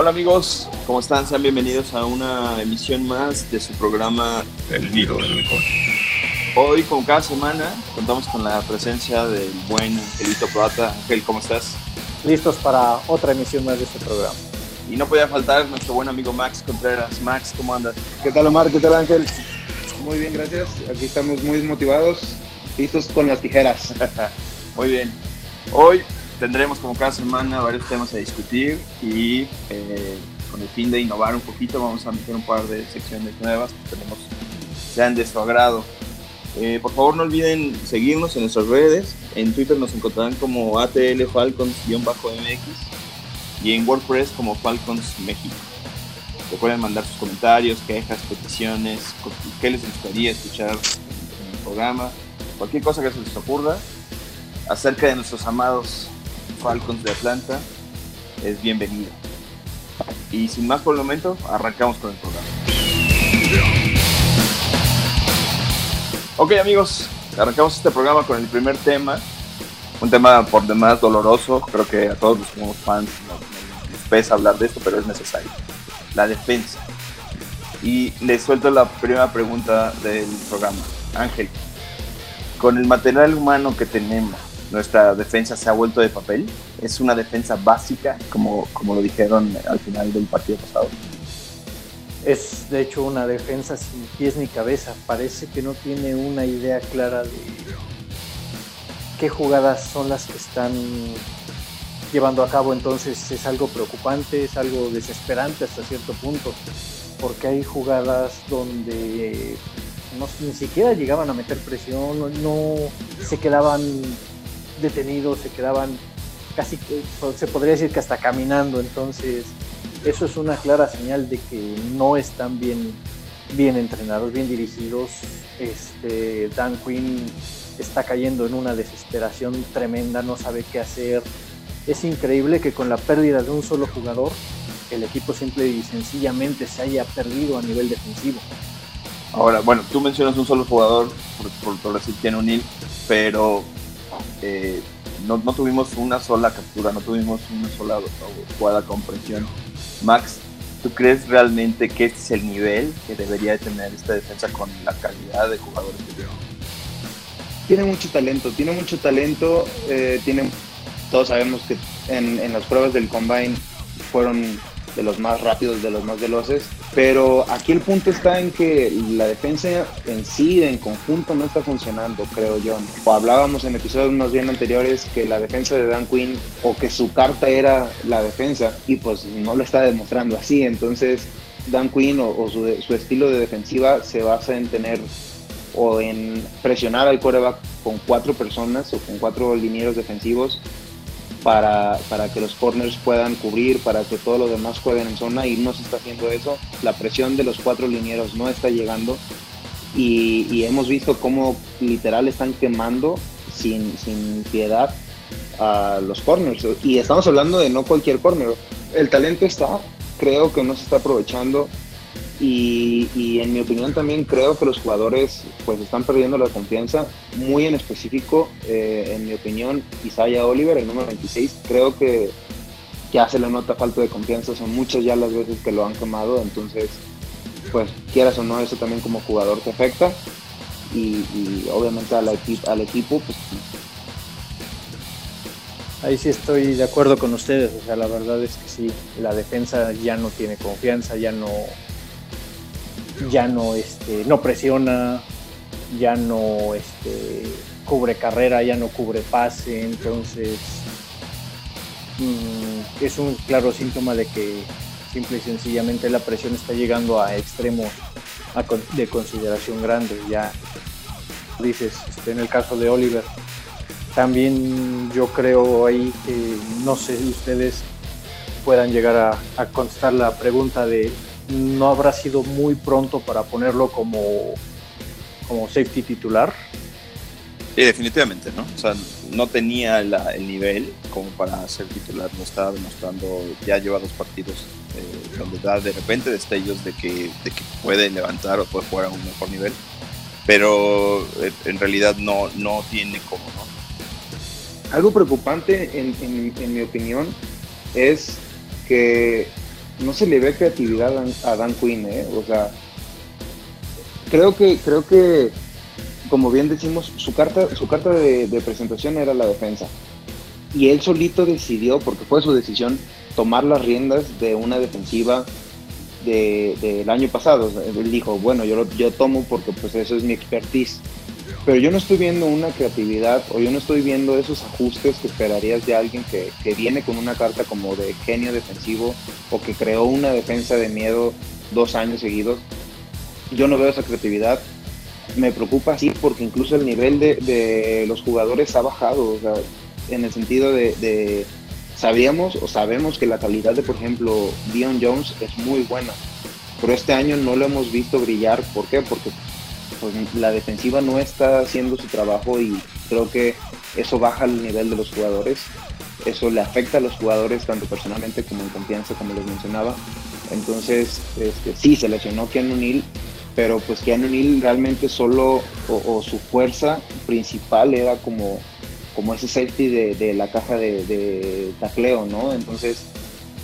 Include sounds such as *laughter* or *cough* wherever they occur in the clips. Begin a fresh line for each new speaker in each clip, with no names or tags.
Hola amigos, ¿cómo están? Sean bienvenidos a una emisión más de su programa
El Nido del Mejor.
Hoy, como cada semana, contamos con la presencia del buen Angelito Plata. Ángel, ¿cómo estás?
Listos para otra emisión más de este programa.
Y no podía faltar nuestro buen amigo Max Contreras. Max, ¿cómo andas?
¿Qué tal Omar? ¿Qué tal Ángel? Muy bien, gracias. Aquí estamos muy motivados, listos con las tijeras. *laughs*
Muy bien. Hoy tendremos como cada semana varios temas a discutir y eh, con el fin de innovar un poquito vamos a meter un par de secciones nuevas que tenemos sean de su agrado. Eh, por favor no olviden seguirnos en nuestras redes. En Twitter nos encontrarán como ATL Falcons-MX y en WordPress como Falcons México. Recuerden mandar sus comentarios, quejas, peticiones, qué les gustaría escuchar en el programa, cualquier cosa que se les ocurra acerca de nuestros amados Falcons de Atlanta es bienvenido. Y sin más por el momento, arrancamos con el programa. Ok amigos, arrancamos este programa con el primer tema. Un tema por demás doloroso, creo que a todos los fans nos, nos pesa hablar de esto, pero es necesario. La defensa. Y les suelto la primera pregunta del programa. Ángel, con el material humano que tenemos, nuestra defensa se ha vuelto de papel. Es una defensa básica, como, como lo dijeron al final del partido pasado.
Es de hecho una defensa sin pies ni cabeza. Parece que no tiene una idea clara de qué jugadas son las que están llevando a cabo. Entonces es algo preocupante, es algo desesperante hasta cierto punto. Porque hay jugadas donde no, ni siquiera llegaban a meter presión, no, no se quedaban detenidos, se quedaban casi, se podría decir que hasta caminando. Entonces, eso es una clara señal de que no están bien, bien entrenados, bien dirigidos. Este, Dan Quinn está cayendo en una desesperación tremenda, no sabe qué hacer. Es increíble que con la pérdida de un solo jugador, el equipo simple y sencillamente se haya perdido a nivel defensivo.
Ahora, bueno, tú mencionas un solo jugador, por, por, por decir Keanu O'Neill, pero eh, no, tuvimos una sola captura, no tuvimos una sola jugada con presión. Max, ¿tú crees realmente que este es el nivel que debería de tener esta defensa con la calidad de jugadores que tiene?
Tiene mucho talento, tiene mucho talento, eh, tiene, todos sabemos que en las pruebas del combine fueron de los más rápidos, de los más veloces, pero aquí el punto está en que la defensa en sí, en conjunto, no está funcionando, creo yo. O hablábamos en episodios más bien anteriores que la defensa de Dan Quinn o que su carta era la defensa y pues no lo está demostrando así, entonces Dan Quinn o, su, su, estilo de defensiva se basa en tener o en presionar al coreback con cuatro personas o con cuatro linieros defensivos para, para, que los corners puedan cubrir, para que todos los demás jueguen en zona y no se está haciendo eso. La presión de los cuatro linieros no está llegando y, hemos visto cómo literal están quemando sin, sin, piedad a los corners. Y estamos hablando de no cualquier corner. El talento está, creo que no se está aprovechando. Y, en mi opinión también creo que los jugadores pues están perdiendo la confianza, muy en específico, eh, en mi opinión, Isaiah Oliver, el número 26, creo que ya se le nota falta de confianza, son muchas ya las veces que lo han quemado, entonces pues quieras o no, eso también como jugador te afecta. Y, obviamente al, al equipo pues
Ahí sí estoy de acuerdo con ustedes, o sea, la verdad es que sí, la defensa ya no tiene confianza, ya no, ya no, este, no presiona, ya no este, cubre carrera, ya no cubre pase, entonces mmm, es un claro síntoma de que simple y sencillamente la presión está llegando a extremos a, de consideración grande. Ya dices, este, en el caso de Oliver, también yo creo ahí que no sé si ustedes puedan llegar a, a contestar la pregunta de no habrá sido muy pronto para ponerlo como, como safety titular.
Sí, definitivamente, ¿no? O sea, no tenía la, el nivel como para ser titular, no estaba demostrando, ya lleva dos partidos eh, donde da de repente destellos de que, de que puede levantar o puede jugar a un mejor nivel, pero eh, en realidad no, no tiene como, ¿no?
Algo preocupante, en, en, en mi opinión, es que no se le ve creatividad a Dan Quinn, ¿eh? O sea, creo que, creo que, como bien decimos, su carta, su carta de, presentación era la defensa. Y él solito decidió, porque fue su decisión, tomar las riendas de una defensiva del año pasado. Él dijo, bueno, yo, yo tomo porque pues eso es mi expertise. Pero yo no estoy viendo una creatividad o yo no estoy viendo esos ajustes que esperarías de alguien que, que viene con una carta como de genio defensivo o que creó una defensa de miedo dos años seguidos. Yo no veo esa creatividad. Me preocupa sí porque incluso el nivel de, de los jugadores ha bajado. O sea, en el sentido de, de sabíamos o sabemos que la calidad de, por ejemplo, Dion Jones es muy buena, pero este año no lo hemos visto brillar. ¿Por qué? Porque pues, la defensiva no está haciendo su trabajo y creo que eso baja el nivel de los jugadores. Eso le afecta a los jugadores tanto personalmente como en confianza, como les mencionaba. Entonces, este, sí, se lesionó Keanu Neal, pero pues Keanu Neal realmente solo, o, su fuerza principal era como, como ese safety de, la caja de, de tacleo, ¿no? Entonces,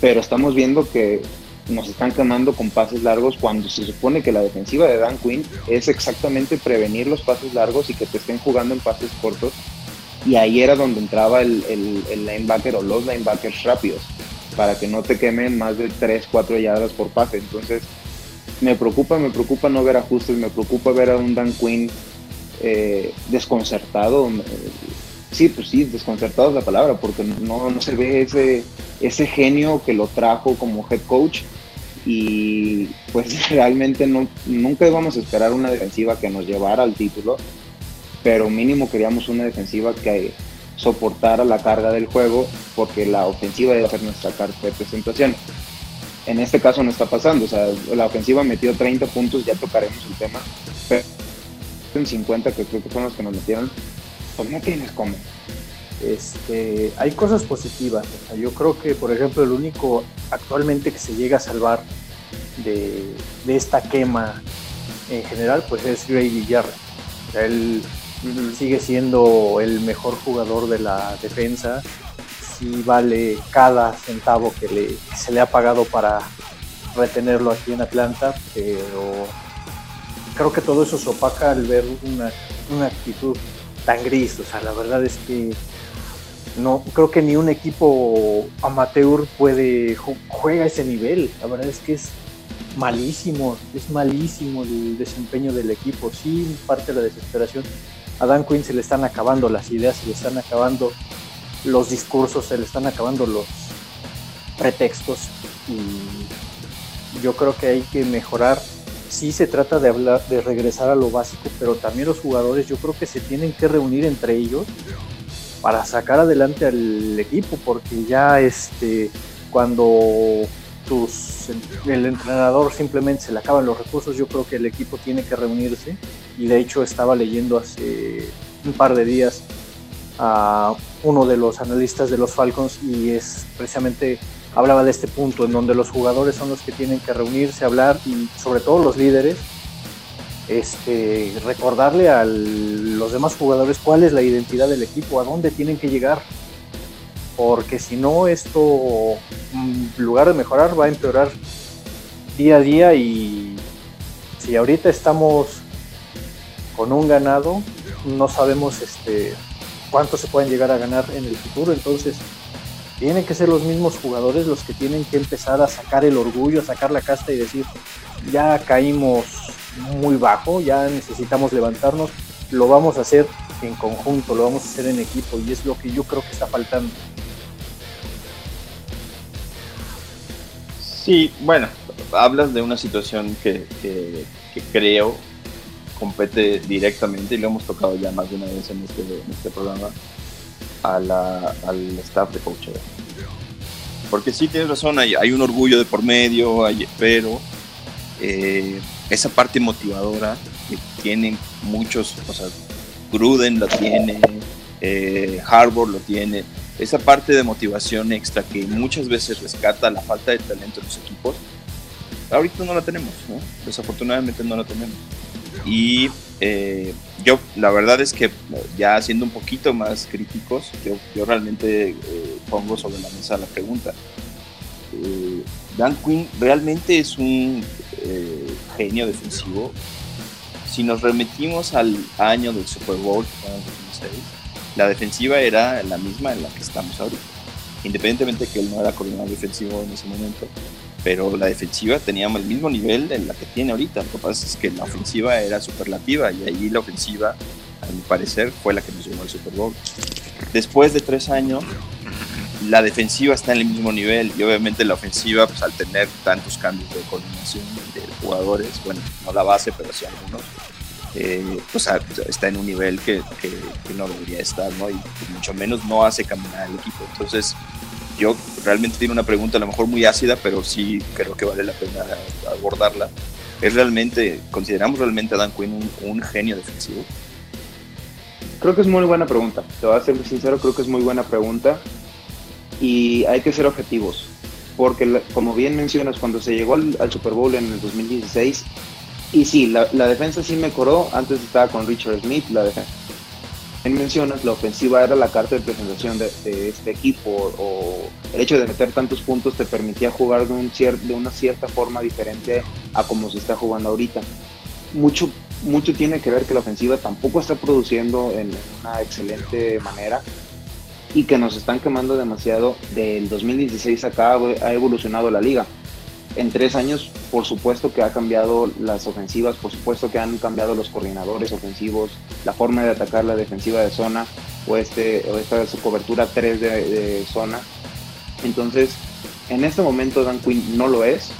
pero estamos viendo que nos están quemando con pases largos cuando se supone que la defensiva de Dan Quinn es exactamente prevenir los pases largos y que te estén jugando en pases cortos. Y ahí era donde entraba el, el, linebacker o los linebackers rápidos para que no te quemen más de 3, 4 yardas por pase. Entonces, me preocupa, me preocupa no ver ajustes, me preocupa ver a un Dan Quinn eh, desconcertado. Sí, pues sí, desconcertado es la palabra, porque no, no se ve ese, ese genio que lo trajo como head coach y pues *laughs* realmente no, nunca íbamos a esperar una defensiva que nos llevara al título, pero mínimo queríamos una defensiva que soportara la carga del juego porque la ofensiva iba a ser nuestra carta de presentación. En este caso no está pasando, o sea, la ofensiva metió 30 puntos, ya tocaremos el tema, pero en 50 que creo que fueron los que nos metieron, pues no tienes cómo.
Este, hay cosas positivas. yo creo que, por ejemplo, el único actualmente que se llega a salvar de, esta quema en general, pues es Grady Jarrett. él sigue siendo el mejor jugador de la defensa. Sí vale cada centavo que, le, se le ha pagado para retenerlo aquí en Atlanta, pero creo que todo eso se opaca al ver una, una actitud tan gris. O sea, la verdad es que no creo que ni un equipo amateur puede juega ese nivel. La verdad es que es malísimo, es malísimo el desempeño del equipo. Sí, parte de la desesperación. A Dan Quinn se le están acabando las ideas, se le están acabando los discursos, se le están acabando los pretextos y yo creo que hay que mejorar. Sí se trata de hablar, de regresar a lo básico, pero también los jugadores yo creo que se tienen que reunir entre ellos para sacar adelante al equipo, porque ya este, cuando tus, el entrenador simplemente se le acaban los recursos, yo creo que el equipo tiene que reunirse. Y de hecho estaba leyendo hace un par de días a uno de los analistas de los Falcons y es precisamente hablaba de este punto en donde los jugadores son los que tienen que reunirse, hablar y sobre todo los líderes este, recordarle a los demás jugadores cuál es la identidad del equipo, a dónde tienen que llegar. Porque si no, esto, en lugar de mejorar, va a empeorar día a día y si ahorita estamos con un ganado, no sabemos este, cuánto se pueden llegar a ganar en el futuro. Entonces, tienen que ser los mismos jugadores los que tienen que empezar a sacar el orgullo, a sacar la casta y decir, ya caímos muy bajo, ya necesitamos levantarnos, lo vamos a hacer en conjunto, lo vamos a hacer en equipo y es lo que yo creo que está faltando.
Sí, bueno, hablas de una situación que, creo compete directamente, y lo hemos tocado ya más de una vez en este, este programa, a al staff de coach. Porque sí tienes razón, hay, hay un orgullo de por medio, hay, pero eh, esa parte motivadora que tienen muchos, o sea, Gruden lo tiene, eh, lo tiene, esa parte de motivación extra que muchas veces rescata la falta de talento de los equipos, ahorita no la tenemos, ¿no? desafortunadamente no la tenemos. Y eh, yo, la verdad es que ya siendo un poquito más críticos, yo, yo realmente eh, pongo sobre la mesa la pregunta. eh, Dan Quinn realmente es un eh, genio defensivo. Si nos remitimos al año del Super Bowl, la defensiva era la misma en la que estamos ahorita. Independientemente de que él no era coordinador defensivo en ese momento, pero la defensiva tenía el mismo nivel en la que tiene ahorita. Lo que pasa es que la ofensiva era superlativa y ahí la ofensiva, a mi parecer, fue la que nos llevó al Super Bowl. Después de tres años, la defensiva está en el mismo nivel y obviamente la ofensiva, pues al tener tantos cambios de coordinación de jugadores, bueno, no la base, pero sí algunos, eh, pues está en un nivel que, que, no debería estar, ¿no? Y mucho menos no hace caminar al equipo. Entonces, yo realmente tiene una pregunta a lo mejor muy ácida, pero sí creo que vale la pena abordarla. ¿Es realmente, consideramos realmente a Dan Quinn un, un genio defensivo?
Creo que es muy buena pregunta. Te voy a ser sincero, creo que es muy buena pregunta y hay que ser objetivos, porque como bien mencionas, cuando se llegó al, Super Bowl en el 2016, y sí, la, defensa sí mejoró, antes estaba con Richard Smith, la defensa. mencionas, la ofensiva era la carta de presentación de, este equipo, o el hecho de meter tantos puntos te permitía jugar de, un de una cierta forma diferente a como se está jugando ahorita. Mucho, mucho tiene que ver que la ofensiva tampoco está produciendo en una excelente manera y que nos están quemando demasiado. Del 2016 acá ha evolucionado la liga. En tres años, por supuesto que ha cambiado las ofensivas, por supuesto que han cambiado los coordinadores ofensivos, la forma de atacar la defensiva de zona o, este, o esta su cobertura 3 de, zona. Entonces, en este momento Dan Quinn no lo es.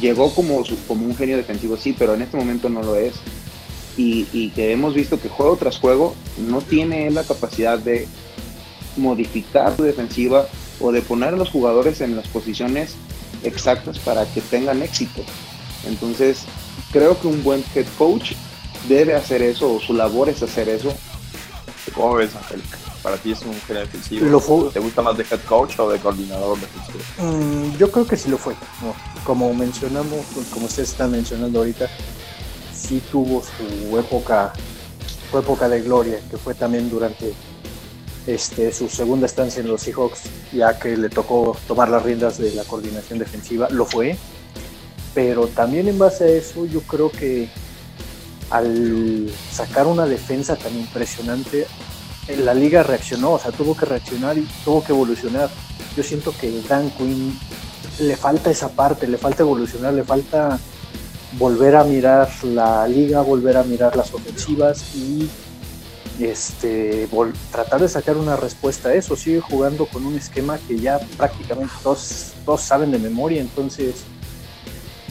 Llegó como, como un genio defensivo, sí, pero en este momento no lo es. Y, y que hemos visto que juego tras juego no tiene la capacidad de modificar su defensiva o de poner a los jugadores en las posiciones exactas para que tengan éxito. Entonces, creo que un buen head coach debe hacer eso, o su labor es hacer eso.
¿Cómo ves, Angélica? ¿Para ti es un genio defensivo? ¿Te gusta más de head coach o de coordinador defensivo?
Mm, yo creo que sí lo fue. Como mencionamos, como ustedes están mencionando ahorita, sí tuvo su época, su época de gloria, que fue también durante este, su segunda estancia en los Seahawks, ya que le tocó tomar las riendas de la coordinación defensiva, lo fue. Pero también en base a eso, yo creo que al sacar una defensa tan impresionante, la liga reaccionó, o sea, tuvo que reaccionar y tuvo que evolucionar. Yo siento que Dan Quinn le falta esa parte, le falta evolucionar, le falta volver a mirar la liga, volver a mirar las ofensivas y este, tratar de sacar una respuesta a eso. Sigue jugando con un esquema que ya prácticamente todos, saben de memoria, entonces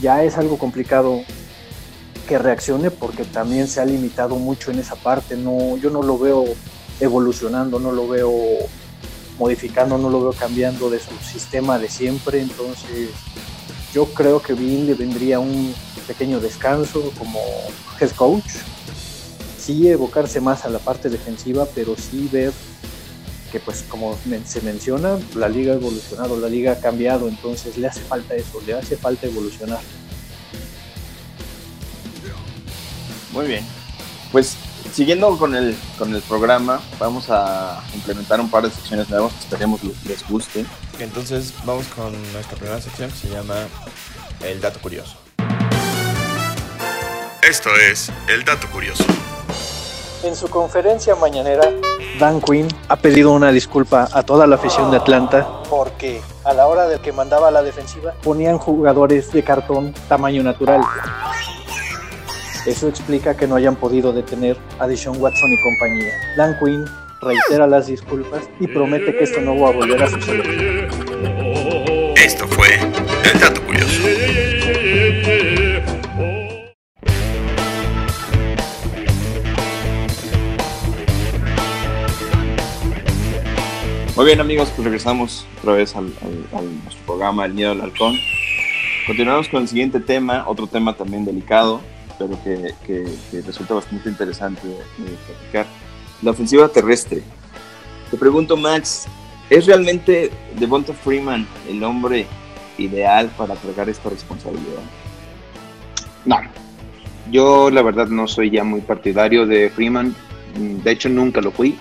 ya es algo complicado que reaccione porque también se ha limitado mucho en esa parte. No, yo no lo veo evolucionando, no lo veo modificando, no lo veo cambiando de su sistema de siempre. Entonces, yo creo que bien le vendría un pequeño descanso como head coach sí evocarse más a la parte defensiva, pero sí ver que pues como se menciona, la liga ha evolucionado, la liga ha cambiado, entonces le hace falta eso, le hace falta evolucionar.
Muy bien. Pues siguiendo con el, con el programa, vamos a implementar un par de secciones nuevas que esperemos les, les guste.
Entonces vamos con nuestra primera sección que se llama El Dato Curioso.
Esto es El Dato Curioso.
En su conferencia mañanera, Dan Quinn ha pedido una disculpa a toda la afición de Atlanta porque a la hora del que mandaba la defensiva ponían jugadores de cartón tamaño natural. Eso explica que no hayan podido detener a Deshaun Watson y compañía. Dan Quinn reitera las disculpas y promete que esto no va a volver a suceder.
Esto fue el dato curioso.
Muy bien amigos, pues regresamos otra vez al, nuestro programa El Miedo al Halcón. Continuamos con el siguiente tema, otro tema también delicado, pero que, resulta bastante interesante de, platicar. La ofensiva terrestre. Te pregunto, Max, ¿es realmente Devonta Freeman el hombre ideal para cargar esta responsabilidad?
No, yo la verdad no soy ya muy partidario de Freeman, de hecho nunca lo fui,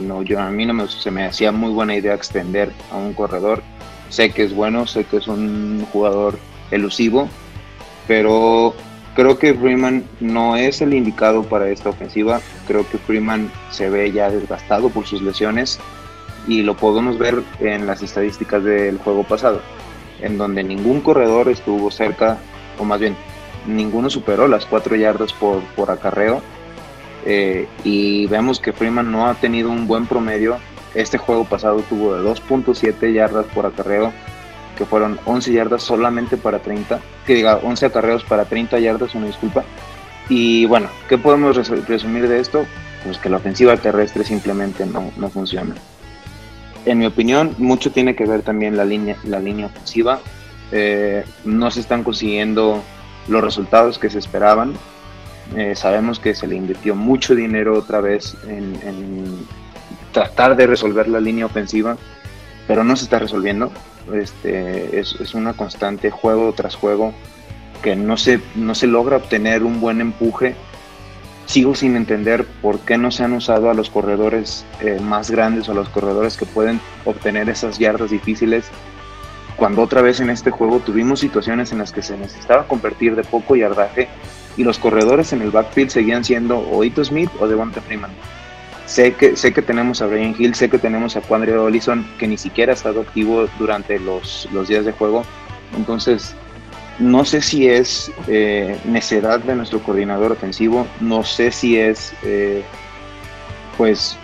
no, yo, a mí no me, se me hacía muy buena idea extender a un corredor. sé que es bueno, sé que es un jugador elusivo, pero creo que Freeman no es el indicado para esta ofensiva. Creo que Freeman se ve ya desgastado por sus lesiones y lo podemos ver en las estadísticas del juego pasado, en donde ningún corredor estuvo cerca, o más bien, ninguno superó las cuatro yardas por, por acarreo. Eh, y vemos que Freeman no ha tenido un buen promedio. Este juego pasado tuvo de 2.7 yardas por acarreo, que fueron 11 yardas solamente para 30, que diga 11 acarreos para 30 yardas, una disculpa. Y bueno, ¿qué podemos resumir de esto? Pues que la ofensiva terrestre simplemente no, no funciona. En mi opinión, mucho tiene que ver también la línea, la línea ofensiva. Eh, no se están consiguiendo los resultados que se esperaban. Eh, sabemos que se le invirtió mucho dinero otra vez en, en, tratar de resolver la línea ofensiva, pero no se está resolviendo. Este, es, es, una constante juego tras juego que no se, no se logra obtener un buen empuje. Sigo sin entender por qué no se han usado a los corredores eh, más grandes o a los corredores que pueden obtener esas yardas difíciles cuando otra vez en este juego tuvimos situaciones en las que se necesitaba convertir de poco yardaje y los corredores en el backfield seguían siendo o Ito Smith o Devonta Freeman. Sé que, sé que tenemos a Brian Hill, sé que tenemos a Quandre Olison, que ni siquiera ha estado activo durante los, los días de juego. Entonces, no sé si es eh, necedad de nuestro coordinador ofensivo, no sé si es eh, pues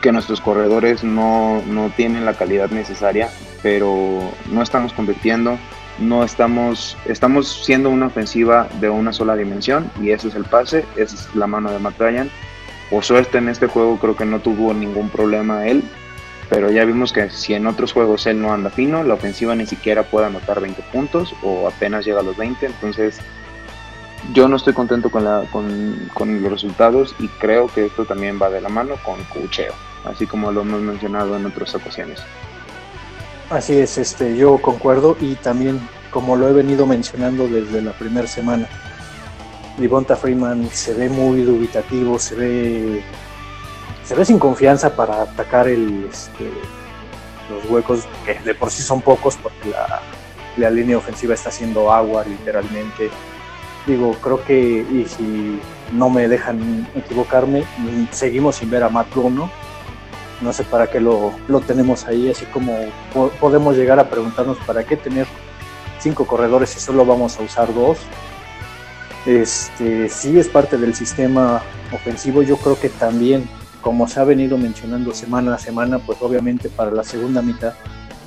que nuestros corredores no, no, tienen la calidad necesaria, pero no estamos convirtiendo, no estamos, estamos siendo una ofensiva de una sola dimensión y ese es el pase, esa es la mano de Matt Ryan. Por suerte en este juego creo que no tuvo ningún problema él, pero ya vimos que si en otros juegos él no anda fino, la ofensiva ni siquiera puede anotar 20 puntos o apenas llega a los 20, entonces yo no estoy contento con, la, con, con los resultados y creo que esto también va de la mano con cocheo, así como lo hemos mencionado en otras ocasiones.
Así es, este, yo concuerdo y también como lo he venido mencionando desde la primera semana, Devonta Freeman se ve muy dubitativo, se ve se ve sin confianza para atacar el, este, los huecos que de por sí son pocos porque la, la, línea ofensiva está haciendo agua literalmente. Digo, creo que y si no me dejan equivocarme, seguimos sin ver a Matt Bruno. No sé para qué lo, lo tenemos ahí, así como po podemos llegar a preguntarnos para qué tener cinco corredores si solo vamos a usar dos este, sí es parte del sistema ofensivo. Yo creo que también, como se ha venido mencionando semana a semana, pues obviamente para la segunda mitad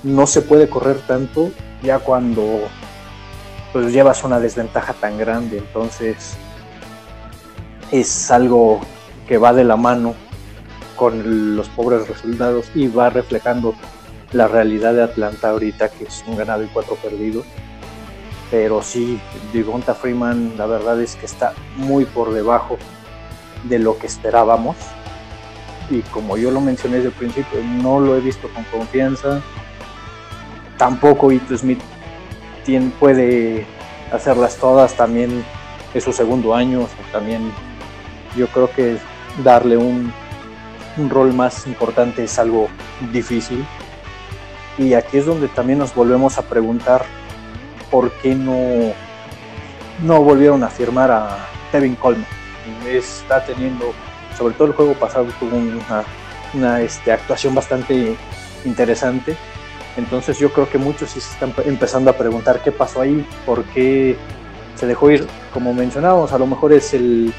no se puede correr tanto ya cuando pues llevas una desventaja tan grande. Entonces es algo que va de la mano con los pobres resultados y va reflejando la realidad de Atlanta ahorita, que es un ganado y cuatro perdidos pero sí, Devonta Freeman la verdad es que está muy por debajo de lo que esperábamos y como yo lo mencioné desde el principio, no lo he visto con confianza. Tampoco Ito Smith tiene, puede hacerlas todas, también es su segundo año, también yo creo que darle un, un rol más importante es algo difícil. Y aquí es donde también nos volvemos a preguntar por qué no, no volvieron a firmar a Tevin Coleman. Está teniendo, sobre todo el juego pasado, tuvo una, una este, actuación bastante interesante. Entonces yo creo que muchos sí se están empezando a preguntar qué pasó ahí, por qué se dejó ir. Como mencionábamos, a lo mejor es el,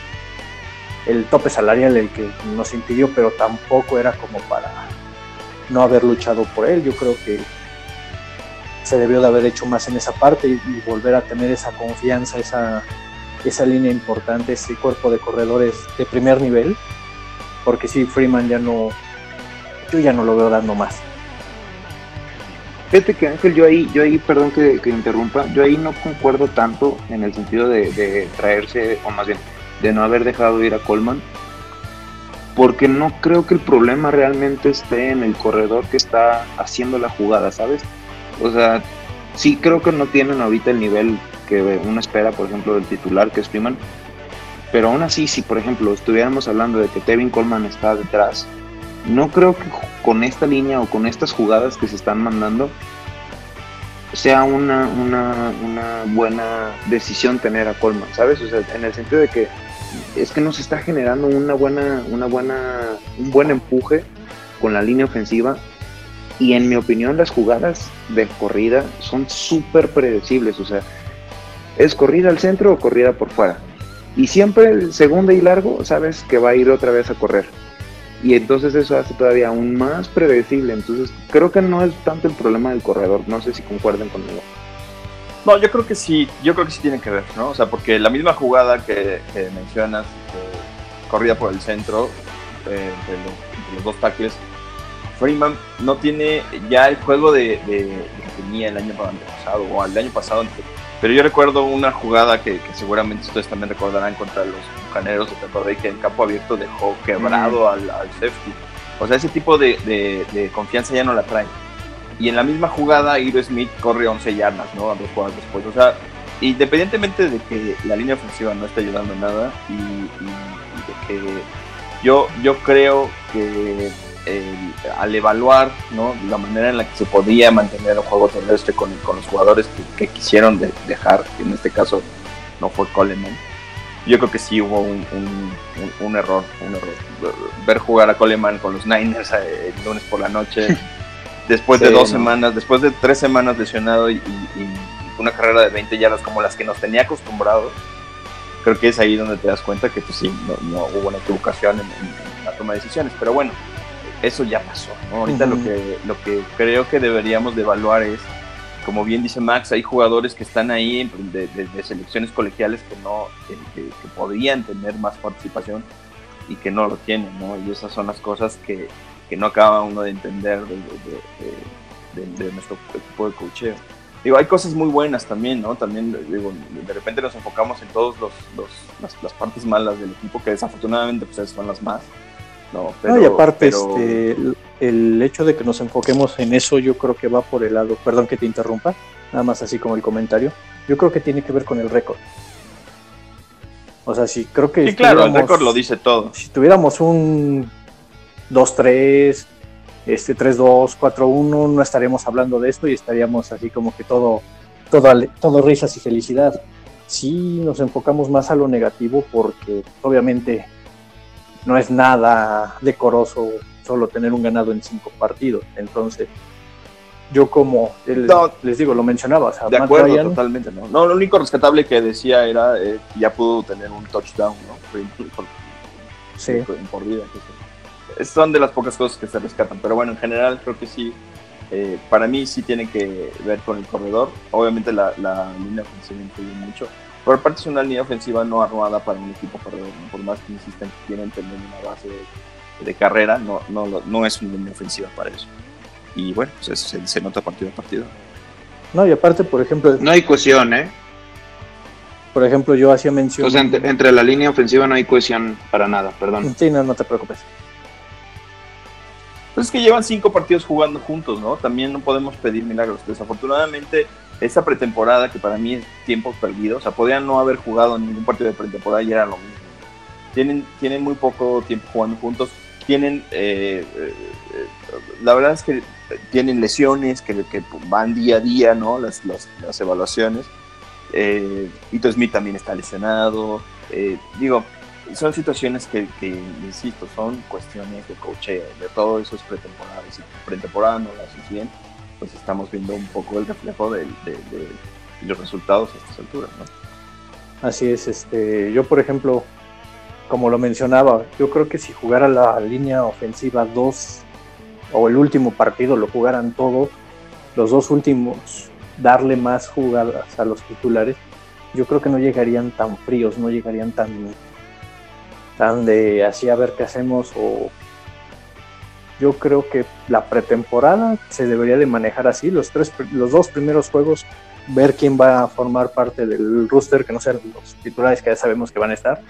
el tope salarial el que nos impidió, pero tampoco era como para no haber luchado por él. Yo creo que se debió de haber hecho más en esa parte y, volver a tener esa confianza, esa, esa línea importante, ese cuerpo de corredores de primer nivel, porque si Freeman ya no, yo ya no lo veo dando más.
Fíjate que Ángel, yo ahí, yo ahí, perdón que, que interrumpa, yo ahí no concuerdo tanto en el sentido de, de, traerse, o más bien, de no haber dejado ir a Coleman, porque no creo que el problema realmente esté en el corredor que está haciendo la jugada, ¿sabes? O sea, sí creo que no tienen ahorita el nivel que uno espera, por ejemplo, del titular que es Freeman. Pero aún así, si por ejemplo estuviéramos hablando de que Tevin Coleman está detrás, no creo que con esta línea o con estas jugadas que se están mandando sea una, una, una buena decisión tener a Coleman, ¿sabes? O sea, en el sentido de que es que nos está generando una buena, una buena, un buen empuje con la línea ofensiva y en mi opinión las jugadas de corrida son súper predecibles, o sea, es corrida al centro o corrida por fuera. Y siempre segunda y largo, sabes que va a ir otra vez a correr. Y entonces eso hace todavía aún más predecible. Entonces creo que no es tanto el problema del corredor. No sé si concuerden conmigo.
No, yo creo que sí, yo creo que sí tiene que ver, ¿no? O sea, porque la misma jugada que, mencionas, corrida por el centro, eh, entre, los, dos tackles, Freeman no tiene ya el juego de, que tenía el año pasado o el año pasado pero yo recuerdo una jugada que, seguramente ustedes también recordarán contra los bucaneros de Tampa que en campo abierto dejó quebrado al, safety. O sea, ese tipo de, confianza ya no la trae. Y en la misma jugada, Iro Smith corre 11 yardas, ¿no? A dos jugadas después. O sea, independientemente de que la línea ofensiva no esté ayudando en nada y, de que yo, yo creo que al evaluar ¿no? la manera en la que se podía mantener el juego terrestre con, con los jugadores que, quisieron dejar, que en este caso no fue Coleman, yo creo que sí hubo un, un, error, un error. Ver jugar a Coleman con los Niners eh, el lunes por la noche, *laughs* después de dos semanas, después de tres semanas lesionado y, una carrera de 20 yardas como las que nos tenía acostumbrados, creo que es ahí donde te das cuenta que pues sí, no, hubo una equivocación en, en la toma de decisiones. Pero bueno, eso ya pasó. Ahorita lo, que, lo que creo que deberíamos de evaluar es, como bien dice Max, hay jugadores que están ahí de, selecciones colegiales que no que, podrían tener más participación y que no lo tienen, ¿no? Y esas son las cosas que, que no acaba uno de entender de, nuestro equipo de cocheo. Digo, hay cosas muy buenas también, ¿no? También, digo, de repente nos enfocamos en todas los, las, las, partes malas del equipo, que desafortunadamente pues son las más. No,
y aparte, este, el, hecho de que nos enfoquemos en eso, yo creo que va por el lado, perdón que te interrumpa, nada más así como el comentario, yo creo que tiene que ver con el récord. O sea, sí, creo que...
Sí, claro, el récord lo dice todo.
Si tuviéramos un 2-3, este 3-2, 4-1, no estaríamos hablando de esto y estaríamos así como que todo, todo, todo risas y felicidad. Sí nos enfocamos más a lo negativo porque obviamente no es nada decoroso solo tener un ganado en cinco partidos. Entonces, yo como les digo, lo mencionaba.
de acuerdo, totalmente. ¿no? no, lo único rescatable que decía era eh, que ya pudo tener un touchdown, ¿no?
sí.
Por vida. Son de las pocas cosas que se rescatan. Pero bueno, en general creo que sí. Eh, para mí sí tiene que ver con el corredor. Obviamente la, la línea ofensiva influye mucho por parte es una línea ofensiva no armada para un equipo perdedor, por más que insisten que quieren tener una base de, carrera, no, no, no es una línea ofensiva para eso. Y bueno, pues se, nota partido a partido.
No, y aparte, por ejemplo...
No hay cohesión, ¿eh?
Por ejemplo, yo hacía mención...
O sea, entre, la línea ofensiva no hay cohesión para nada, perdón.
Sí, no, no te preocupes.
Pues es que llevan cinco partidos jugando juntos, ¿no? También no podemos pedir milagros. Desafortunadamente, esa pretemporada que para mí es tiempo perdido, o sea, podían no haber jugado ningún partido de pretemporada y era lo mismo. Tienen, tienen muy poco tiempo jugando juntos, tienen, eh, eh, la verdad es que tienen lesiones que, que van día a día, ¿no? Las, las, las evaluaciones. Eh, Ito Smith también está lesionado. Eh, digo, son situaciones que, insisto, son cuestiones de cocheo, de todo eso es pretemporada. Si pretemporada no lo haces bien, pues estamos viendo un poco el reflejo de, los resultados a estas alturas, ¿no?
Así es, este, yo por ejemplo, como lo mencionaba, yo creo que si jugara la línea ofensiva 2 o el último partido lo jugaran todos, los dos últimos, darle más jugadas a los titulares, yo creo que no llegarían tan fríos, no llegarían tan, tan de así a ver qué hacemos o yo creo que la pretemporada se debería de manejar así, los, tres, los dos primeros juegos, ver quién va a formar parte del roster, que no sean los titulares que ya sabemos que van a estar,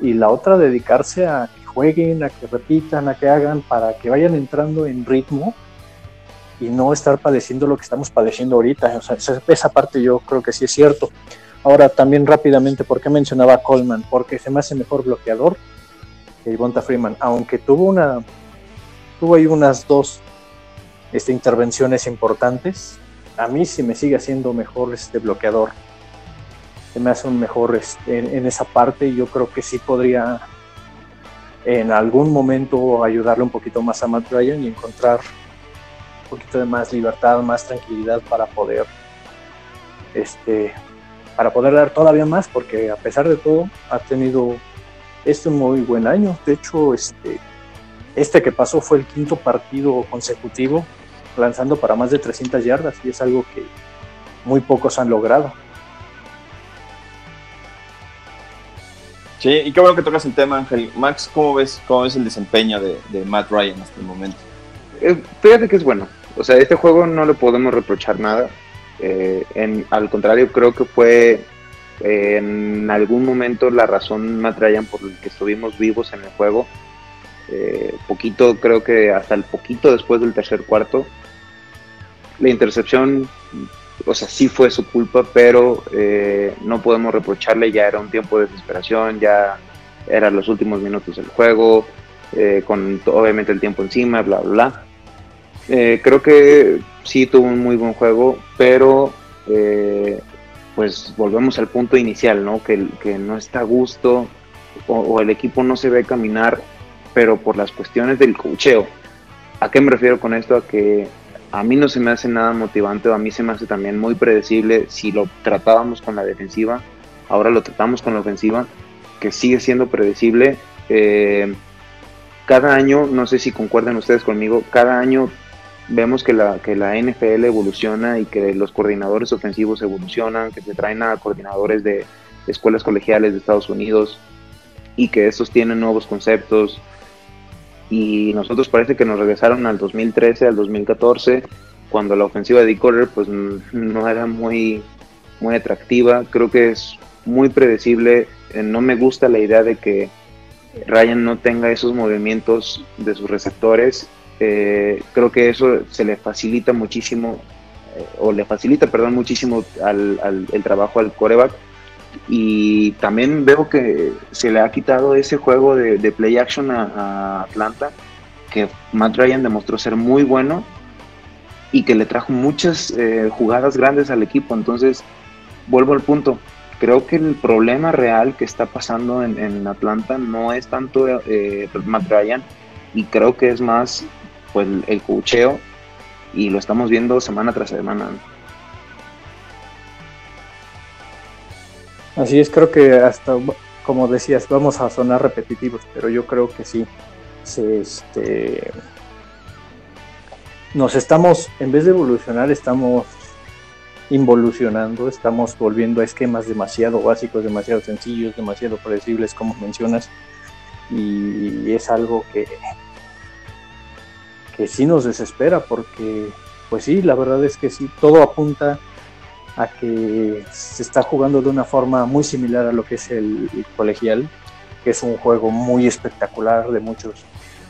y la otra dedicarse a que jueguen, a que repitan, a que hagan, para que vayan entrando en ritmo y no estar padeciendo lo que estamos padeciendo ahorita. O sea, esa parte yo creo que sí es cierto. Ahora también rápidamente, ¿por qué mencionaba a Coleman? Porque se me hace mejor bloqueador que Bonta Freeman, aunque tuvo una tuvo ahí unas dos este, intervenciones importantes, a mí sí me sigue haciendo mejor este bloqueador. Se me hace un mejor este, en, esa parte yo creo que sí podría en algún momento ayudarle un poquito más a Matt Ryan y encontrar un poquito de más libertad, más tranquilidad para poder este para poder dar todavía más porque a pesar de todo ha tenido este un muy buen año. De hecho, este este que pasó fue el quinto partido consecutivo lanzando para más de 300 yardas y es algo que muy pocos han logrado.
Sí, y qué bueno que tocas el tema, Ángel. Max, ¿cómo ves, cómo ves el desempeño de, Matt Ryan hasta el momento?
Eh, fíjate que es bueno. O sea, este juego no le podemos reprochar nada. Eh, en, al contrario, creo que fue eh, en algún momento la razón Matt Ryan por el que estuvimos vivos en el juego. poquito, creo que hasta el poquito después del tercer cuarto, la intercepción, o sea, sí fue su culpa, pero eh, no podemos reprocharle, ya era un tiempo de desesperación, ya eran los últimos minutos del juego, eh, con obviamente el tiempo encima, bla, bla, bla. Eh, creo que sí tuvo un muy buen juego, pero pues volvemos al punto inicial, ¿no? Que, que no está a gusto o, o, el equipo no se ve caminar, pero por las cuestiones del cocheo. ¿A qué me refiero con esto? A que a mí no se me hace nada motivante, a mí se me hace también muy predecible si lo tratábamos con la defensiva, ahora lo tratamos con la ofensiva, que sigue siendo predecible. Eh, cada año, no sé si concuerdan ustedes conmigo, cada año vemos que la, que la NFL evoluciona y que los coordinadores ofensivos evolucionan, que se traen a coordinadores de escuelas colegiales de Estados Unidos y que estos tienen nuevos conceptos, y nosotros parece que nos regresaron al 2013, al 2014, cuando la ofensiva de Correr pues no era muy, muy atractiva. Creo que es muy predecible. Eh, no me gusta la idea de que Ryan no tenga esos movimientos de sus receptores. Eh, creo que eso se le facilita muchísimo, eh, o le facilita, perdón, muchísimo al, al el trabajo al coreback y también veo que se le ha quitado ese juego de, play action a, Atlanta, que Matt Ryan demostró ser muy bueno y que le trajo muchas eh, jugadas grandes al equipo. Entonces, vuelvo al punto. Creo que el problema real que está pasando en, Atlanta no es tanto eh, Matt Ryan y creo que es más pues, el cocheo y lo estamos viendo semana tras semana.
Así es, creo que hasta, como decías, vamos a sonar repetitivos, pero yo creo que sí. este, nos estamos, en vez de evolucionar, estamos involucionando, estamos volviendo a esquemas demasiado básicos, demasiado sencillos, demasiado predecibles, como mencionas, y es algo que, que sí nos desespera, porque, pues sí, la verdad es que sí, todo apunta a que se está jugando de una forma muy similar a lo que es el, colegial, que es un juego muy espectacular de muchos,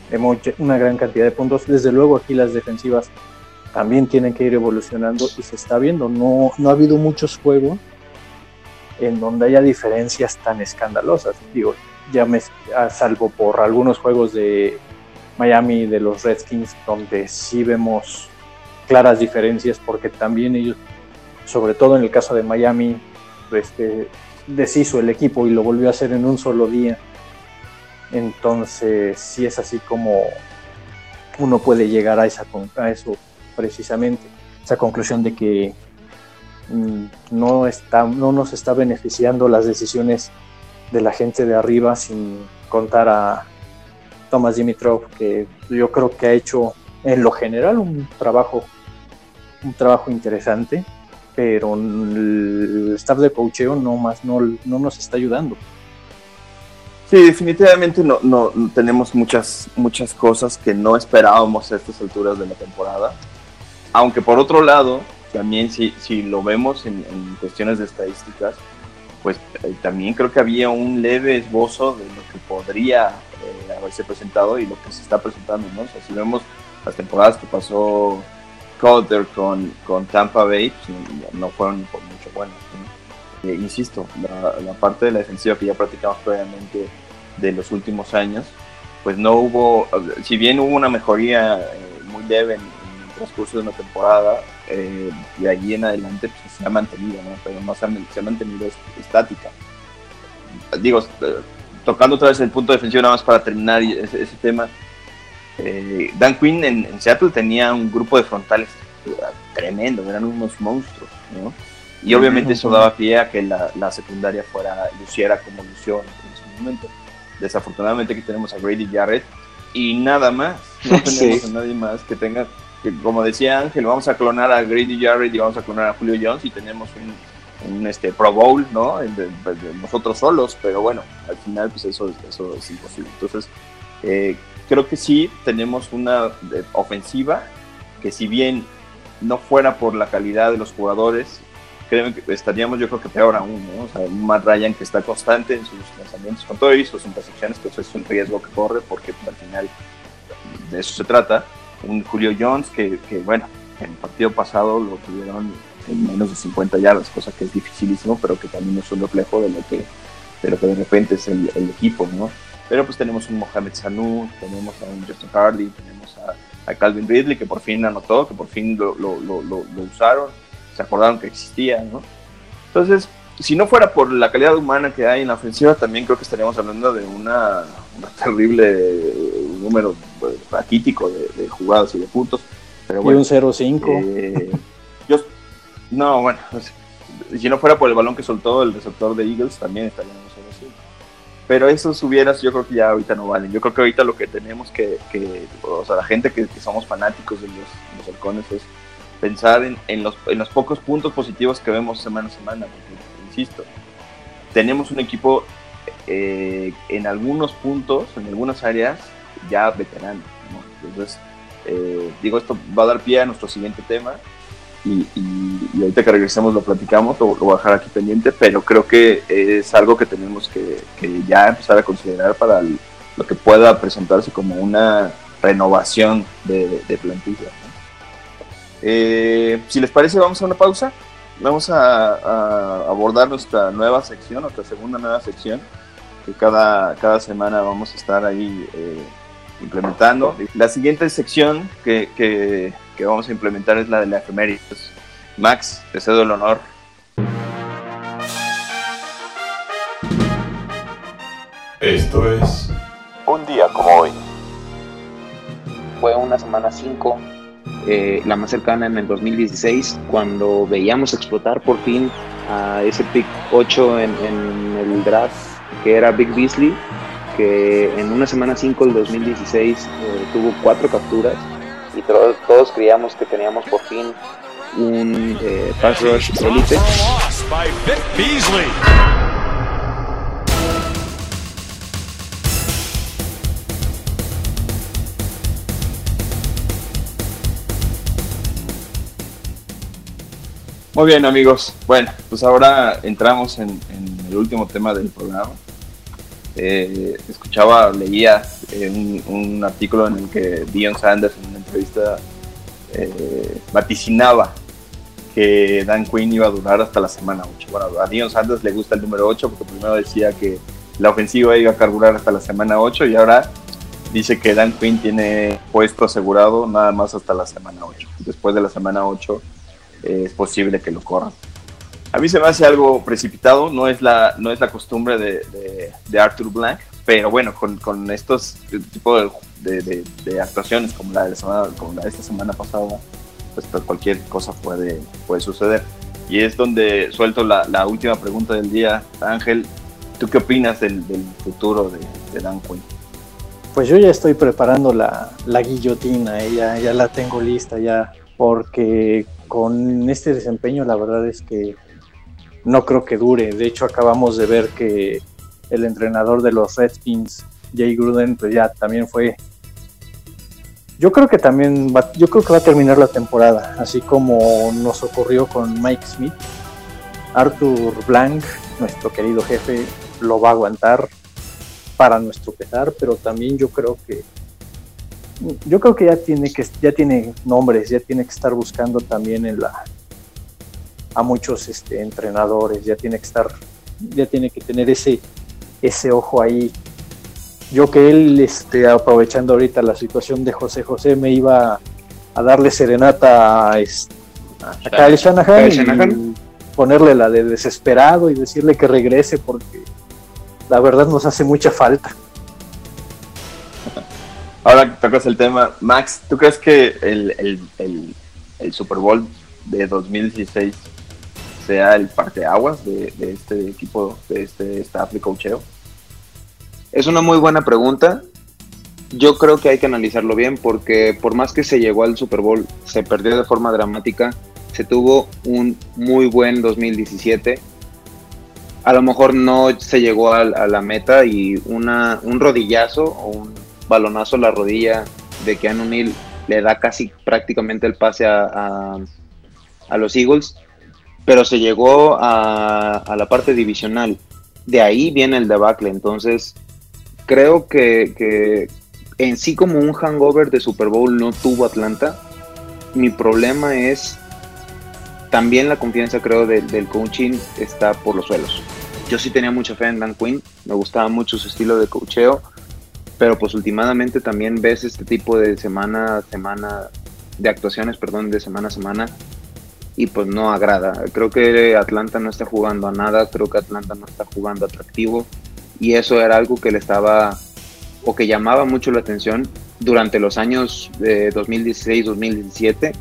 de una gran cantidad de puntos. Desde luego aquí las defensivas también tienen que ir evolucionando y se está viendo. No, no ha habido muchos juegos en donde haya diferencias tan escandalosas. Digo, ya me salvo por algunos juegos de Miami de los Redskins donde sí vemos claras diferencias porque también ellos sobre todo en el caso de Miami, este, deshizo el equipo y lo volvió a hacer en un solo día. Entonces, sí es así como uno puede llegar a, esa, a eso precisamente, esa conclusión de que mm, no, está, no nos está beneficiando las decisiones de la gente de arriba sin contar a Thomas Dimitrov, que yo creo que ha hecho en lo general un trabajo, un trabajo interesante pero el staff de coacheo no más no, no nos está ayudando.
Sí, definitivamente no, tenemos muchas, muchas cosas que no esperábamos a estas alturas de la temporada. Aunque por otro lado, también si, si lo vemos en, cuestiones de estadísticas, pues eh, también creo que había un leve esbozo de lo que podría eh, haberse presentado y lo que se está presentando, ¿no? O sea, si vemos las temporadas que pasó Cotter con, con Tampa Bay pues, no fueron por mucho buenos. Eh, insisto, la, parte de la defensiva que ya practicamos previamente de los últimos años, pues no hubo, si bien hubo una mejoría eh, muy leve en, el transcurso de una temporada, eh, de allí en adelante pues, se ha mantenido, ¿no? pero no se ha, se ha mantenido estática. Digo, eh, tocando otra vez el punto defensivo, nada más para terminar ese, ese tema. Eh, Dan Quinn en, en, Seattle tenía un grupo de frontales tremendo, eran unos monstruos, ¿no? Y obviamente eso daba pie a que la, la secundaria fuera, luciera como lució en ese momento. Desafortunadamente aquí tenemos a Grady Jarrett y nada más, no *laughs* tenemos sí. a nadie más que tenga, que como decía Ángel, vamos a clonar a Grady Jarrett y vamos a clonar a Julio Jones y tenemos un, un este Pro Bowl, ¿no? De nosotros solos, pero bueno, al final pues eso, eso es imposible. Entonces, eh, creo que sí tenemos una ofensiva que si bien no fuera por la calidad de los jugadores, creo que estaríamos yo creo que peor aún, ¿no? O sea, un Matt Ryan que está constante en sus lanzamientos con todo y sus intercepciones, que eso es un riesgo que corre porque pues, al final de eso se trata. Un Julio Jones que, que, bueno, en el partido pasado lo tuvieron en menos de 50 yardas, cosa que es dificilísimo, pero que también es un reflejo de lo que de, lo que de repente es el, el equipo, ¿no? Pero pues tenemos un Mohamed Sanu, tenemos a un Justin Hardy, tenemos a, a, Calvin Ridley que por fin anotó, que por fin lo, lo, lo, lo, usaron, se acordaron que existía, ¿no? Entonces, si no fuera por la calidad humana que hay en la ofensiva, también creo que estaríamos hablando de una, una terrible número raquítico de, de, jugadas y de puntos. Pero bueno,
y un 0-5.
Eh, no, bueno, si no fuera por el balón que soltó el receptor de Eagles, también estaríamos pero esos hubieras yo creo que ya ahorita no valen. Yo creo que ahorita lo que tenemos que, que o sea, la gente que, somos fanáticos de los, los halcones es pensar en, en, los, en pocos puntos positivos que vemos semana a semana, porque, insisto, tenemos un equipo eh, en algunos puntos, en algunas áreas, ya veterano. ¿no? Entonces, eh, digo, esto va a dar pie a nuestro siguiente tema, y, ahorita que regresemos lo platicamos, lo, lo, voy a dejar aquí pendiente, pero creo que es algo que tenemos que, ya empezar a considerar para el, lo que pueda presentarse como una renovación de, plantilla. Eh, si les parece, vamos a una pausa. Vamos a, abordar nuestra nueva sección, nuestra segunda nueva sección, que cada, cada semana vamos a estar ahí eh, implementando. La siguiente sección que que vamos a implementar es la de la efemérides. Max, te cedo el honor.
Esto es
un día como hoy.
Fue una semana 5, eh, la más cercana en el 2016, cuando veíamos explotar por fin a ese pick 8 en, en el draft, que era Big Beasley, que en una semana 5 del 2016 eh, tuvo cuatro capturas y todos, creíamos que teníamos por fin un eh, pass rush elite.
Muy bien amigos, bueno, pues ahora entramos en, en el último tema del programa. Eh, escuchaba, leía eh, un, artículo en el que Dion Sanders en una entrevista eh, vaticinaba que Dan Quinn iba a durar hasta la semana 8. Bueno, a Dion Sanders le gusta el número 8 porque primero decía que la ofensiva iba a carburar hasta la semana 8 y ahora dice que Dan Quinn tiene puesto asegurado nada más hasta la semana 8. Después de la semana 8 eh, es posible que lo corran. A mí se me hace algo precipitado, no es la, no es la costumbre de, Arthur Blank, pero bueno, con, con estos tipos de, de, actuaciones como la de, esta semana pasada, pues cualquier cosa puede, puede suceder. Y es donde suelto la, última pregunta del día. Ángel, ¿tú qué opinas del, del futuro de, Dan Quinn?
Pues yo ya estoy preparando la, la guillotina, ¿eh? ya, ya la tengo lista ya, porque con este desempeño la verdad es que no creo que dure. De hecho, acabamos de ver que el entrenador de los Redskins, Jay Gruden, pues ya también fue. Yo creo que también va, yo creo que va a terminar la temporada, así como nos ocurrió con Mike Smith. Arthur Blank, nuestro querido jefe, lo va a aguantar para nuestro pesar, pero también yo creo que yo creo que ya tiene que ya tiene nombres, ya tiene que estar buscando también en la a muchos este, entrenadores, ya tiene que estar, ya tiene que tener ese, ese ojo ahí. Yo que él, este, aprovechando ahorita la situación de José José, me iba a darle serenata a, a Kyle Shanahan,
Kyle
y ponerle la de desesperado y decirle que regrese porque la verdad nos hace mucha falta. *laughs*
Ahora que tocas el tema, Max, ¿tú crees que el, el, el, el Super Bowl de 2016 sea el parteaguas de, de este equipo, de este staff de cocheo?
Es una muy buena pregunta. Yo creo que hay que analizarlo bien porque por más que se llegó al Super Bowl, se perdió de forma dramática, se tuvo un muy buen 2017. A lo mejor no se llegó a, a la meta y una, un rodillazo o un balonazo a la rodilla de Keanu Neal le da casi prácticamente el pase a, a, a los Eagles, pero se llegó a, la parte divisional. De ahí viene el debacle. Entonces, creo que, que, en sí como un hangover de Super Bowl no tuvo Atlanta. Mi problema es también la confianza, creo, de, del coaching está por los suelos. Yo sí tenía mucha fe en Dan Quinn, me gustaba mucho su estilo de coacheo pero pues últimamente también ves este tipo de semana a semana, de actuaciones, perdón, de semana a semana, y pues no agrada. Creo que Atlanta no está jugando a nada, creo que Atlanta no está jugando atractivo, y eso era algo que le estaba, o que llamaba mucho la atención durante los años de 2016-2017.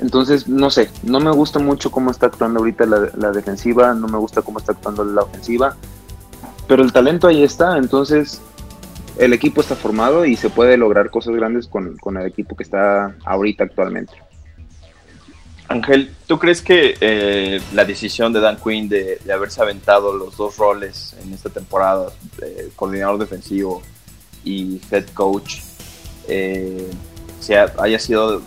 Entonces, no sé, no me gusta mucho cómo está actuando ahorita la, defensiva, no me gusta cómo está actuando la ofensiva, pero el talento ahí está, entonces el equipo está formado y se puede lograr cosas grandes con, con el equipo que está ahorita actualmente.
Ángel, ¿tú crees que eh, la decisión de Dan Quinn de, haberse aventado los dos roles en esta temporada, eh, coordinador defensivo y head coach, eh, sea, haya sido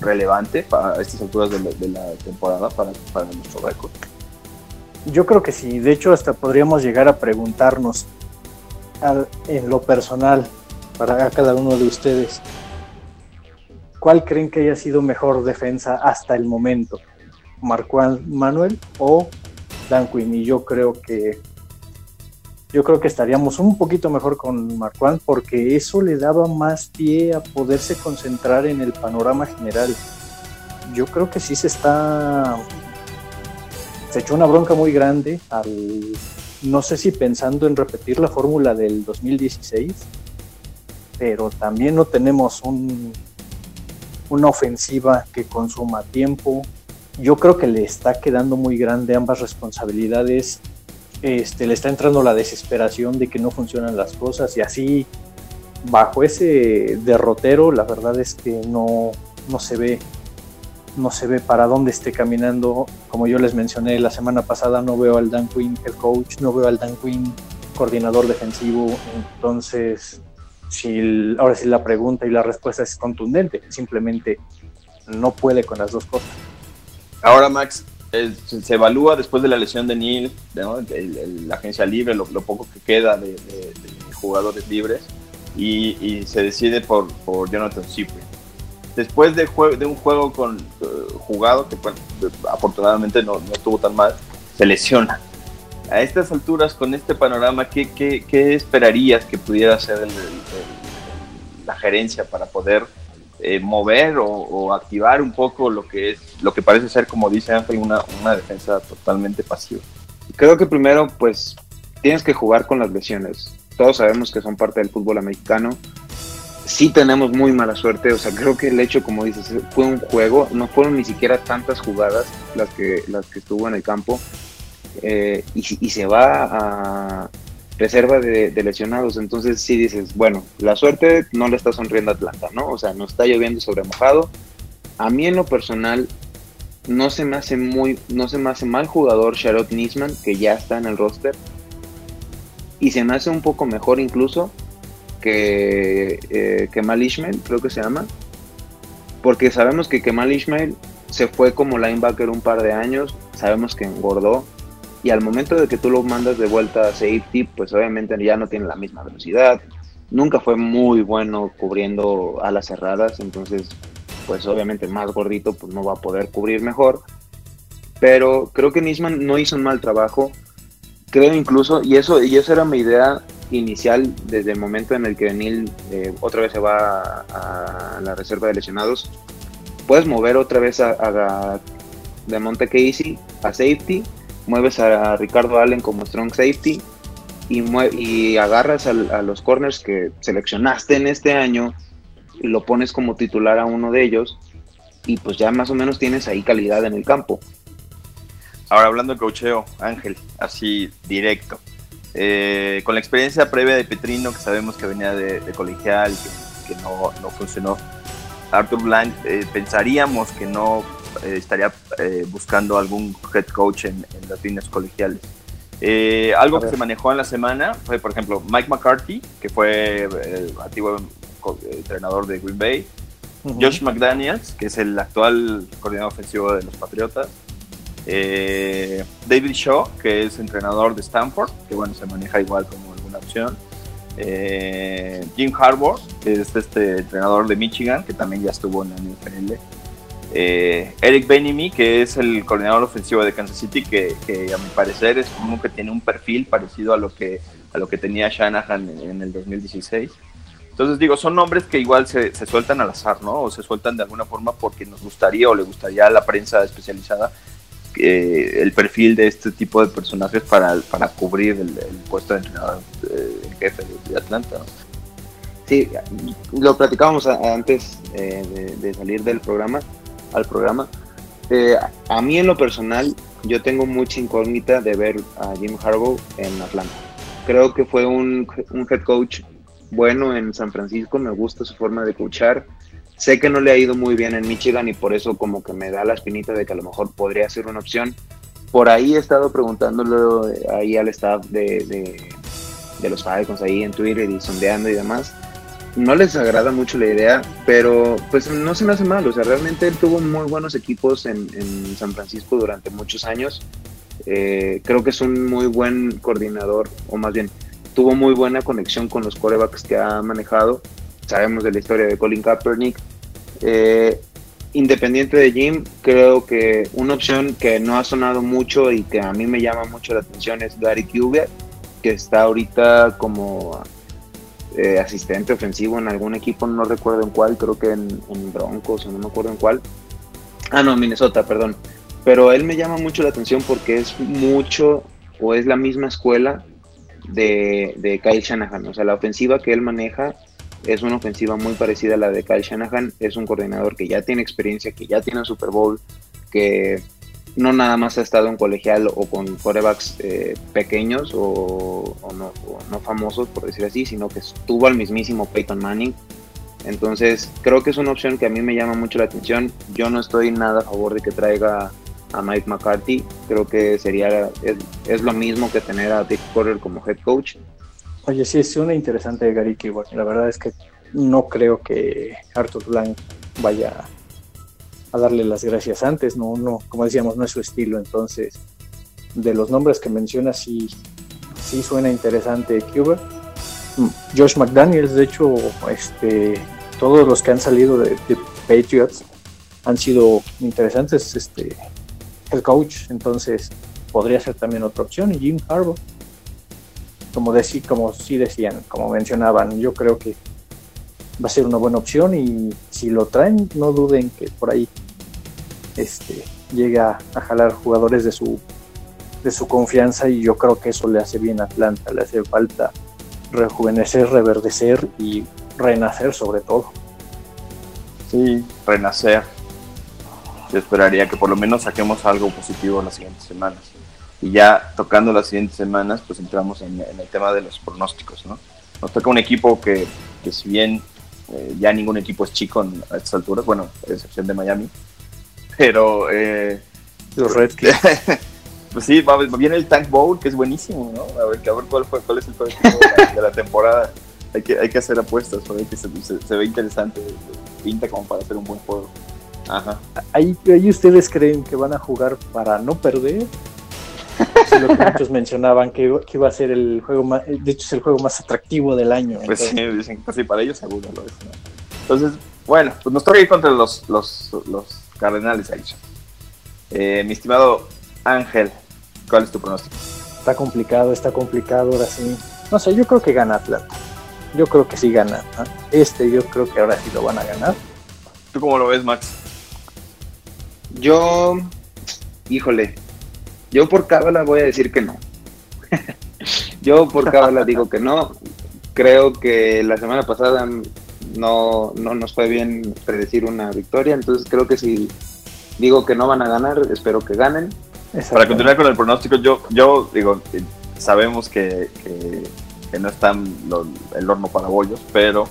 relevante para estas alturas de la, temporada para, para nuestro récord?
Yo creo que sí, de hecho hasta podríamos llegar a preguntarnos en lo personal para cada uno de ustedes, ¿cuál creen que haya sido mejor defensa hasta el momento? ¿Marcuán Manuel o Dan Quinn? Y yo creo que yo creo que estaríamos un poquito mejor con Marcuán porque eso le daba más pie a poderse concentrar en el panorama general. Yo creo que sí se está se echó una bronca muy grande al no sé si pensando en repetir la fórmula del 2016, pero también no tenemos un, una ofensiva que consuma tiempo. Yo creo que le está quedando muy grande ambas responsabilidades. Este, le está entrando la desesperación de que no funcionan las cosas y así bajo ese derrotero la verdad es que no, no se ve no se ve para dónde esté caminando. Como yo les mencioné la semana pasada, no veo al Dan Quinn el coach, no veo al Dan Quinn coordinador defensivo. Entonces, si ahora sí la pregunta y la respuesta es contundente, simplemente no puede con las dos cosas.
Ahora, Max, eh, se evalúa después de la lesión de Neil, ¿no? la agencia libre, lo, poco que queda de, jugadores libres, y, se decide por, Jonathan Cipri después de, un juego uh, jugado, que afortunadamente no, no, estuvo tan mal, se lesiona. A estas alturas, con este panorama, ¿qué, qué, qué esperarías que pudiera hacer el, el, la gerencia para poder eh, mover o, o, activar un poco lo que es, lo que parece ser, como dice Ángel, una, una defensa totalmente pasiva?
Creo que primero, pues, tienes que jugar con las lesiones. Todos sabemos que son parte del fútbol americano sí tenemos muy mala suerte, o sea, creo que el hecho, como dices, fue un juego, no fueron ni siquiera tantas jugadas las que, las que estuvo en el campo, eh, y, se va a reserva de, lesionados, entonces sí dices, bueno, la suerte no le está sonriendo a Atlanta, ¿no? O sea, no está lloviendo sobre mojado. A mí en lo personal no se me hace muy, no se me hace mal jugador Sharot Nisman, que ya está en el roster, y se me hace un poco mejor incluso que eh, Kemal Ishmael, creo que se llama, porque sabemos que Kemal Ishmael se fue como linebacker un par de años, sabemos que engordó, y al momento de que tú lo mandas de vuelta a safety, pues obviamente ya no tiene la misma velocidad, nunca fue muy bueno cubriendo alas cerradas, entonces pues obviamente más gordito pues no va a poder cubrir mejor, pero creo que Nisman no hizo un mal trabajo, creo incluso, y eso, y eso era mi idea inicial desde el momento en el que Neil eh, otra vez se va a, a, la reserva de lesionados. puedes mover otra vez a, a de Monte Casey a safety, mueves a Ricardo Allen como strong safety y, y agarras a, los corners que seleccionaste en este año y lo pones como titular a uno de ellos y pues ya más o menos tienes ahí calidad en el campo.
Ahora hablando de cocheo, Ángel, así directo. Eh, con la experiencia previa de Petrino, que sabemos que venía de, colegial y que, no, no, funcionó, Arthur Blank, eh, pensaríamos que no estaría buscando algún head coach en, las líneas colegiales. algo que se manejó en la semana fue, por ejemplo, Mike McCarthy, que fue el antiguo entrenador de Green Bay, Josh McDaniels, que es el actual coordinador ofensivo de los Patriotas, eh, David Shaw, que es entrenador de Stanford, que bueno, se maneja igual como alguna opción. Eh, Jim Harbour, que es este entrenador de Michigan, que también ya estuvo en la NFL. Eh, Eric Benimi, que es el coordinador ofensivo de Kansas City, que, a mi parecer es como que tiene un perfil parecido a lo que, a lo que tenía Shanahan en, el 2016. Entonces digo, son nombres que igual se, se, sueltan al azar, ¿no? O se sueltan de alguna forma porque nos gustaría o le gustaría a la prensa especializada eh, el perfil de este tipo de personajes para, para cubrir el, puesto de entrenador eh, jefe de, Atlanta.
Sí, lo platicábamos antes eh, de, salir del programa, al programa. a mí en lo personal, yo tengo mucha incógnita de ver a Jim Harbaugh en Atlanta. Creo que fue un, un head coach bueno en San Francisco, me gusta su forma de coachar Sé que no le ha ido muy bien en Michigan y por eso como que me da la espinita de que a lo mejor podría ser una opción. Por ahí he estado preguntándolo eh, ahí al staff de, de, los Falcons ahí en Twitter y sondeando y demás. No les agrada mucho la idea, pero pues no se me hace mal. O sea, realmente él tuvo muy buenos equipos en, San Francisco durante muchos años. Eh, creo que es un muy buen coordinador, o más bien, tuvo muy buena conexión con los corebacks que ha manejado sabemos de la historia de Colin Kaepernick. Eh, independiente de Jim, creo que una opción que no ha sonado mucho y que a mí me llama mucho la atención es Gary Kubiak, que está ahorita como eh, asistente ofensivo en algún equipo, no recuerdo en cuál, creo que en, Broncos o no me acuerdo en cuál. Ah, no, Minnesota, perdón. Pero él me llama mucho la atención porque es mucho o es la misma escuela de, de Kyle Shanahan. O sea, la ofensiva que él maneja es una ofensiva muy parecida a la de Kyle Shanahan. Es un coordinador que ya tiene experiencia, que ya tiene Super Bowl, que no nada más ha estado en colegial o con quarterbacks eh, pequeños o, no, famosos, por decir así, sino que estuvo al mismísimo Peyton Manning. Entonces, creo que es una opción que a mí me llama mucho la atención. Yo no estoy nada a favor de que traiga a Mike McCarthy. Creo que sería es, lo mismo que tener a Dick Porter como head coach.
Oye, sí, es una interesante Gary Keyword. La verdad es que no creo que Arthur Blank vaya a darle las gracias antes, no, no, como decíamos, no es su estilo. Entonces, de los nombres que menciona, sí, sí suena interesante Cuba. Mm, Josh McDaniels, de hecho, este, todos los que han salido de, Patriots han sido interesantes, este, el coach, entonces podría ser también otra opción. Y Jim Harbaugh como, decí, como sí decían, como mencionaban, yo creo que va a ser una buena opción y si lo traen, no duden que por ahí este, llega a jalar jugadores de su, de su confianza y yo creo que eso le hace bien a Atlanta, le hace falta rejuvenecer, reverdecer y renacer sobre todo.
Sí, renacer. Yo esperaría que por lo menos saquemos algo positivo en las siguientes semanas. Y ya tocando las siguientes semanas, pues entramos en, el tema de los pronósticos, ¿no? Nos toca un equipo que, que si bien eh, ya ningún equipo es chico a estas alturas, bueno, a excepción de Miami, pero... Eh,
los Redskins. *laughs*
pues sí, va, viene el Tank Bowl, que es buenísimo, ¿no? A ver, a ver cuál, fue, cuál es el peor de la, temporada. Hay que, hay que hacer apuestas, porque se, se, ve interesante, pinta como para hacer un buen juego. Ajá.
¿Ahí, ¿Ahí ustedes creen que van a jugar para no perder *laughs* lo que muchos mencionaban que, iba a ser el juego más, de hecho es el juego más atractivo del año.
Pues sí, dicen que sí, para ellos seguro lo es. Entonces, bueno, pues nos toca ir contra los, los, los Cardenales ahí. Eh, mi estimado Ángel, ¿cuál es tu pronóstico?
Está complicado, está complicado ahora sí. No sé, yo creo que gana Atlanta. Yo creo que sí gana. Este yo creo que ahora sí lo van a ganar.
¿Tú cómo lo ves, Max?
Yo, híjole, yo por cábala voy a decir que no. *laughs* yo por cábala digo que no. Creo que la semana pasada no, no nos fue bien predecir una victoria, entonces creo que si digo que no van a ganar, espero que ganen.
Para continuar con el pronóstico, yo, yo digo, sabemos que, que, no está el horno para bollos, pero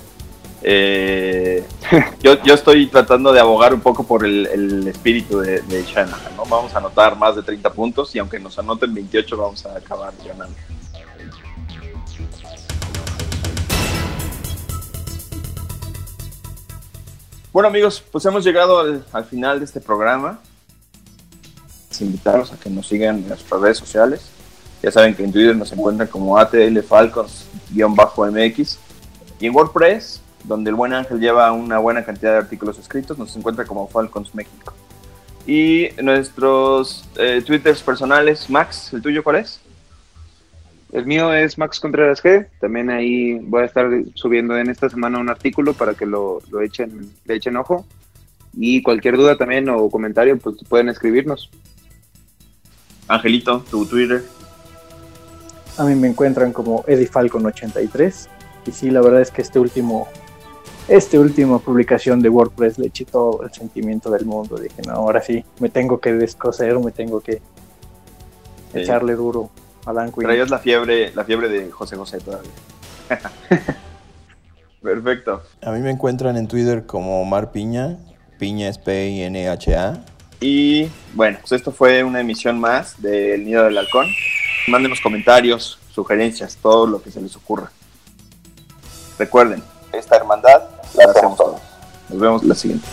eh, *laughs* yo, yo, estoy tratando de abogar un poco por el, espíritu de, de, Shanahan, ¿no? Vamos a anotar más de 30 puntos y aunque nos anoten 28 vamos a acabar ganando. Bueno amigos, pues hemos llegado al, al final de este programa. Invitarlos a que nos sigan en nuestras redes sociales. Ya saben que en Twitter nos encuentran como ATL Falcons-MX y en WordPress donde el buen Ángel lleva una buena cantidad de artículos escritos, nos encuentra como Falcons México. Y nuestros eh, twitters personales, Max, ¿el tuyo cuál es?
El mío es Max Contreras G. También ahí voy a estar subiendo en esta semana un artículo para que lo, lo echen, le echen ojo. Y cualquier duda también o comentario, pues pueden escribirnos.
Angelito, tu Twitter.
A mí me encuentran como edifalcon83. Y sí, la verdad es que este último esta última publicación de WordPress le eché todo el sentimiento del mundo. Dije, no, ahora sí, me tengo que descoser, me tengo que echarle duro a Dan Quinn.
Traías la fiebre, la fiebre de José José todavía. *laughs* Perfecto.
A mí me encuentran en Twitter como Mar Piña, Piña es P-I-N-H-A.
Y bueno, pues esto fue una emisión más del Nido del Halcón. Mándenos comentarios, sugerencias, todo lo que se les ocurra. Recuerden, esta hermandad la hacemos todos. Nos vemos la siguiente.